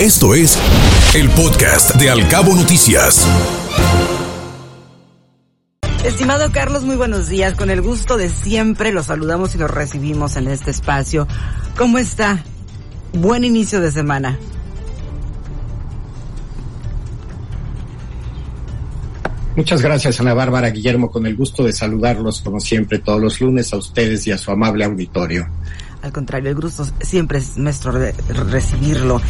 Esto es el podcast de Alcabo Noticias. Estimado Carlos, muy buenos días. Con el gusto de siempre los saludamos y los recibimos en este espacio. ¿Cómo está? Buen inicio de semana. Muchas gracias, Ana Bárbara Guillermo, con el gusto de saludarlos como siempre todos los lunes a ustedes y a su amable auditorio. Al contrario, el gusto siempre es nuestro de recibirlo.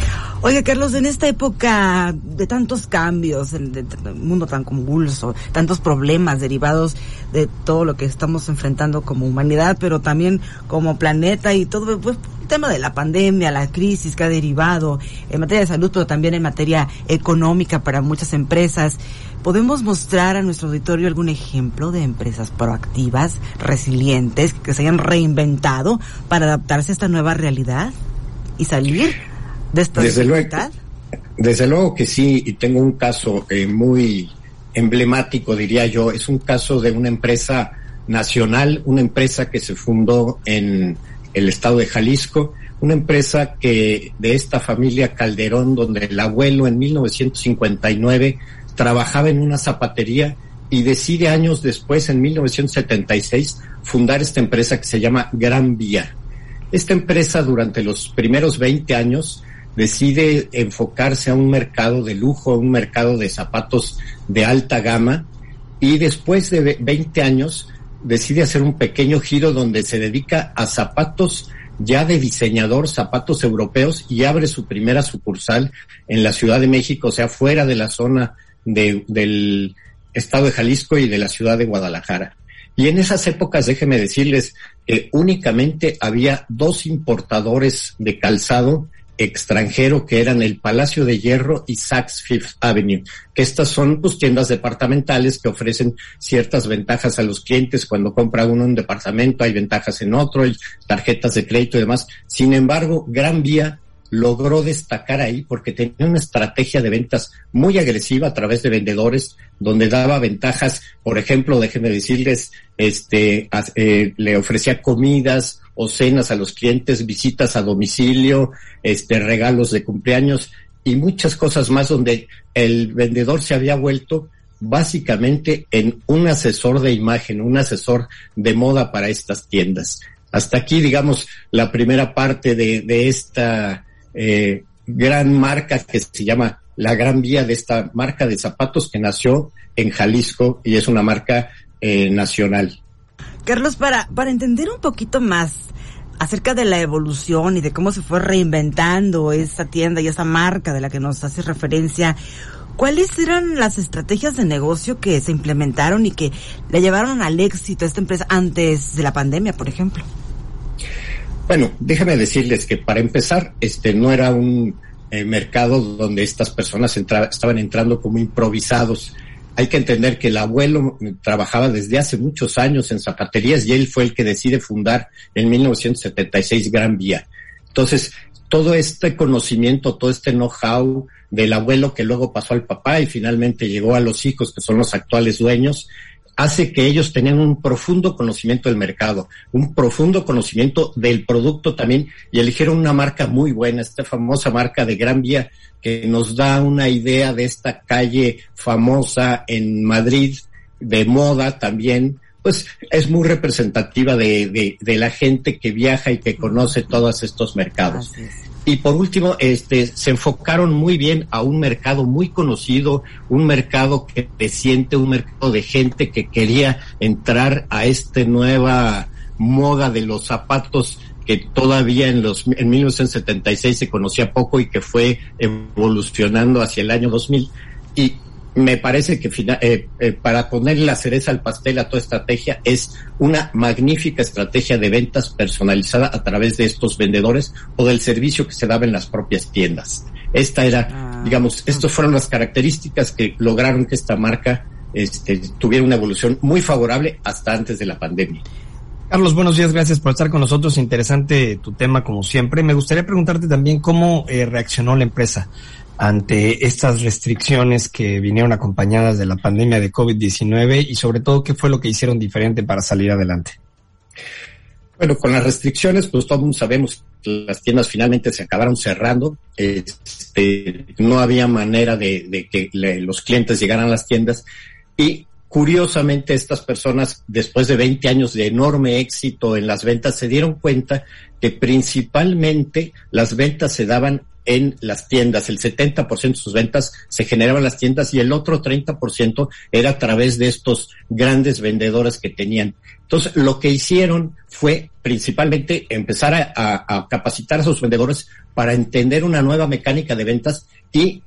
Oiga, Carlos, en esta época de tantos cambios, un mundo tan convulso, tantos problemas derivados de todo lo que estamos enfrentando como humanidad, pero también como planeta y todo, pues, el tema de la pandemia, la crisis que ha derivado en materia de salud, pero también en materia económica para muchas empresas. ¿Podemos mostrar a nuestro auditorio algún ejemplo de empresas proactivas, resilientes, que se hayan reinventado para adaptarse a esta nueva realidad y salir de esta desde luego, desde luego que sí, y tengo un caso eh, muy emblemático, diría yo. Es un caso de una empresa nacional, una empresa que se fundó en el estado de Jalisco, una empresa que de esta familia Calderón, donde el abuelo en 1959 trabajaba en una zapatería y decide años después, en 1976, fundar esta empresa que se llama Gran Vía. Esta empresa durante los primeros 20 años decide enfocarse a un mercado de lujo, a un mercado de zapatos de alta gama y después de 20 años decide hacer un pequeño giro donde se dedica a zapatos ya de diseñador, zapatos europeos y abre su primera sucursal en la Ciudad de México, o sea, fuera de la zona del estado de Jalisco y de la ciudad de Guadalajara. Y en esas épocas, déjenme decirles, que únicamente había dos importadores de calzado extranjero que eran el Palacio de Hierro y Saks Fifth Avenue, que estas son pues tiendas departamentales que ofrecen ciertas ventajas a los clientes cuando compra uno un departamento, hay ventajas en otro, hay tarjetas de crédito y demás. Sin embargo, Gran Vía logró destacar ahí porque tenía una estrategia de ventas muy agresiva a través de vendedores donde daba ventajas, por ejemplo, déjenme decirles, este, eh, le ofrecía comidas o cenas a los clientes, visitas a domicilio, este, regalos de cumpleaños y muchas cosas más donde el vendedor se había vuelto básicamente en un asesor de imagen, un asesor de moda para estas tiendas. Hasta aquí, digamos, la primera parte de, de esta eh, gran marca que se llama La Gran Vía de esta marca de zapatos que nació en Jalisco y es una marca eh, nacional. Carlos, para, para entender un poquito más acerca de la evolución y de cómo se fue reinventando esa tienda y esa marca de la que nos hace referencia, ¿cuáles eran las estrategias de negocio que se implementaron y que le llevaron al éxito a esta empresa antes de la pandemia, por ejemplo? Bueno, déjame decirles que para empezar, este no era un eh, mercado donde estas personas estaban entrando como improvisados. Hay que entender que el abuelo trabajaba desde hace muchos años en zapaterías y él fue el que decide fundar en 1976 Gran Vía. Entonces, todo este conocimiento, todo este know-how del abuelo que luego pasó al papá y finalmente llegó a los hijos que son los actuales dueños, hace que ellos tengan un profundo conocimiento del mercado, un profundo conocimiento del producto también y eligieron una marca muy buena, esta famosa marca de Gran Vía que nos da una idea de esta calle famosa en Madrid de moda también, pues es muy representativa de, de, la gente que viaja y que conoce todos estos mercados. Y por último, este, se enfocaron muy bien a un mercado muy conocido, un mercado que te siente, un mercado de gente que quería entrar a esta nueva moda de los zapatos que todavía en los en 1976 se conocía poco y que fue evolucionando hacia el año 2000 y me parece que eh, eh, para poner la cereza al pastel a toda estrategia es una magnífica estrategia de ventas personalizada a través de estos vendedores o del servicio que se daba en las propias tiendas. Esta era, ah. digamos, estas fueron las características que lograron que esta marca este, tuviera una evolución muy favorable hasta antes de la pandemia. Carlos, buenos días, gracias por estar con nosotros. Interesante tu tema como siempre. Me gustaría preguntarte también cómo eh, reaccionó la empresa ante estas restricciones que vinieron acompañadas de la pandemia de COVID-19 y sobre todo qué fue lo que hicieron diferente para salir adelante? Bueno, con las restricciones, pues todos sabemos que las tiendas finalmente se acabaron cerrando. Este, no había manera de, que los clientes llegaran a las tiendas. Y curiosamente, estas personas, después de 20 años de enorme éxito en las ventas, se dieron cuenta que principalmente las ventas se daban en las tiendas. El 70% de sus ventas se generaban en las tiendas y el otro 30% era a través de estos grandes vendedores que tenían. Entonces, lo que hicieron fue principalmente empezar a, capacitar a sus vendedores para entender una nueva mecánica de ventas y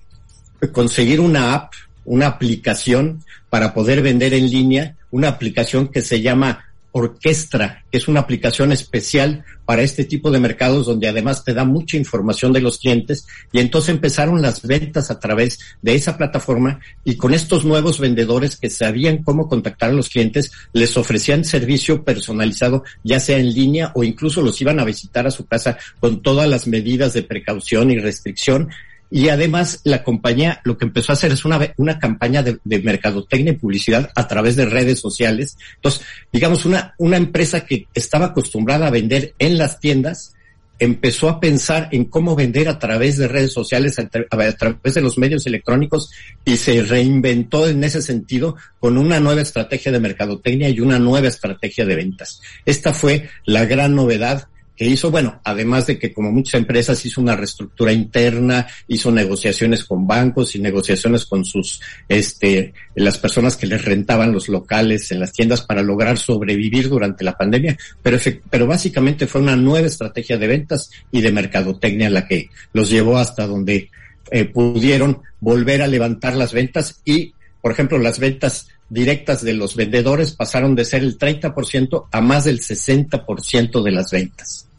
conseguir una app, una aplicación para poder vender en línea, una aplicación que se llama Orquestra, que es una aplicación especial para este tipo de mercados donde además te da mucha información de los clientes. Y entonces empezaron las ventas a través de esa plataforma y con estos nuevos vendedores que sabían cómo contactar a los clientes les ofrecían servicio personalizado ya sea en línea o incluso los iban a visitar a su casa con todas las medidas de precaución y restricción y además la compañía lo que empezó a hacer es una, una campaña de, de, mercadotecnia y publicidad a través de redes sociales. Entonces, digamos, una, una empresa que estaba acostumbrada a vender en las tiendas, empezó a pensar en cómo vender a través de redes sociales, a, a, través de los medios electrónicos y se reinventó en ese sentido con una nueva estrategia de mercadotecnia y una nueva estrategia de ventas. Esta fue la gran novedad que hizo, bueno, además de que como muchas empresas hizo una reestructura interna, hizo negociaciones con bancos y negociaciones con sus, este, las personas que les rentaban los locales en las tiendas para lograr sobrevivir durante la pandemia, pero, pero básicamente fue una nueva estrategia de ventas y de mercadotecnia la que los llevó hasta donde eh, pudieron volver a levantar las ventas y, por ejemplo, las ventas directas de los vendedores pasaron de ser el 30% a más del 60% de las ventas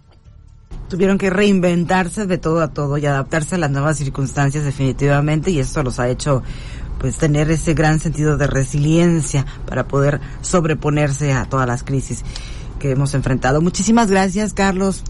tuvieron que reinventarse de todo a todo y adaptarse a las nuevas circunstancias definitivamente y esto los ha hecho pues tener ese gran sentido de resiliencia para poder sobreponerse a todas las crisis que hemos enfrentado. Muchísimas gracias, Carlos.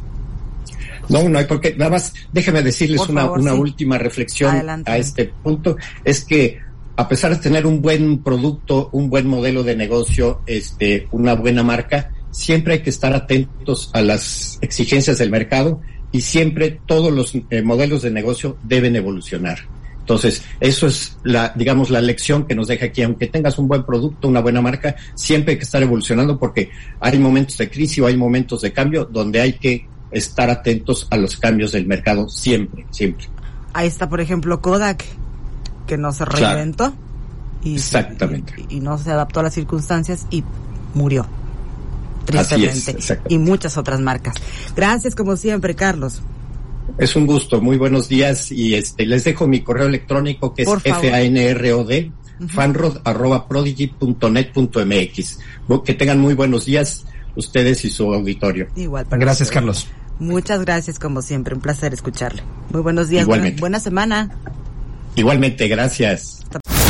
No, no hay por qué. Nada más, déjeme decirles una, una última reflexión a este punto. Es que a pesar de tener un buen producto, un buen modelo de negocio, este, una buena marca, siempre hay que estar atentos a las exigencias del mercado y siempre todos los eh, modelos de negocio deben evolucionar. Entonces, eso es la, digamos, la lección que nos deja aquí. Aunque tengas un buen producto, una buena marca, siempre hay que estar evolucionando porque hay momentos de crisis o hay momentos de cambio donde hay que estar atentos a los cambios del mercado siempre, siempre. Ahí está, por ejemplo, Kodak, que no se reinventó. Y, Exactamente. y no se adaptó a las circunstancias y murió tristemente. y muchas otras marcas. Gracias como siempre, Carlos. Es un gusto, muy buenos días y este les dejo mi correo electrónico que es fanrod fanrod arroba prodigy.net.mx. Que tengan muy buenos días ustedes y su auditorio. Igual. Gracias, Carlos. Muchas gracias como siempre, un placer escucharle. Muy buenos días, Igualmente. buena semana. Igualmente, gracias.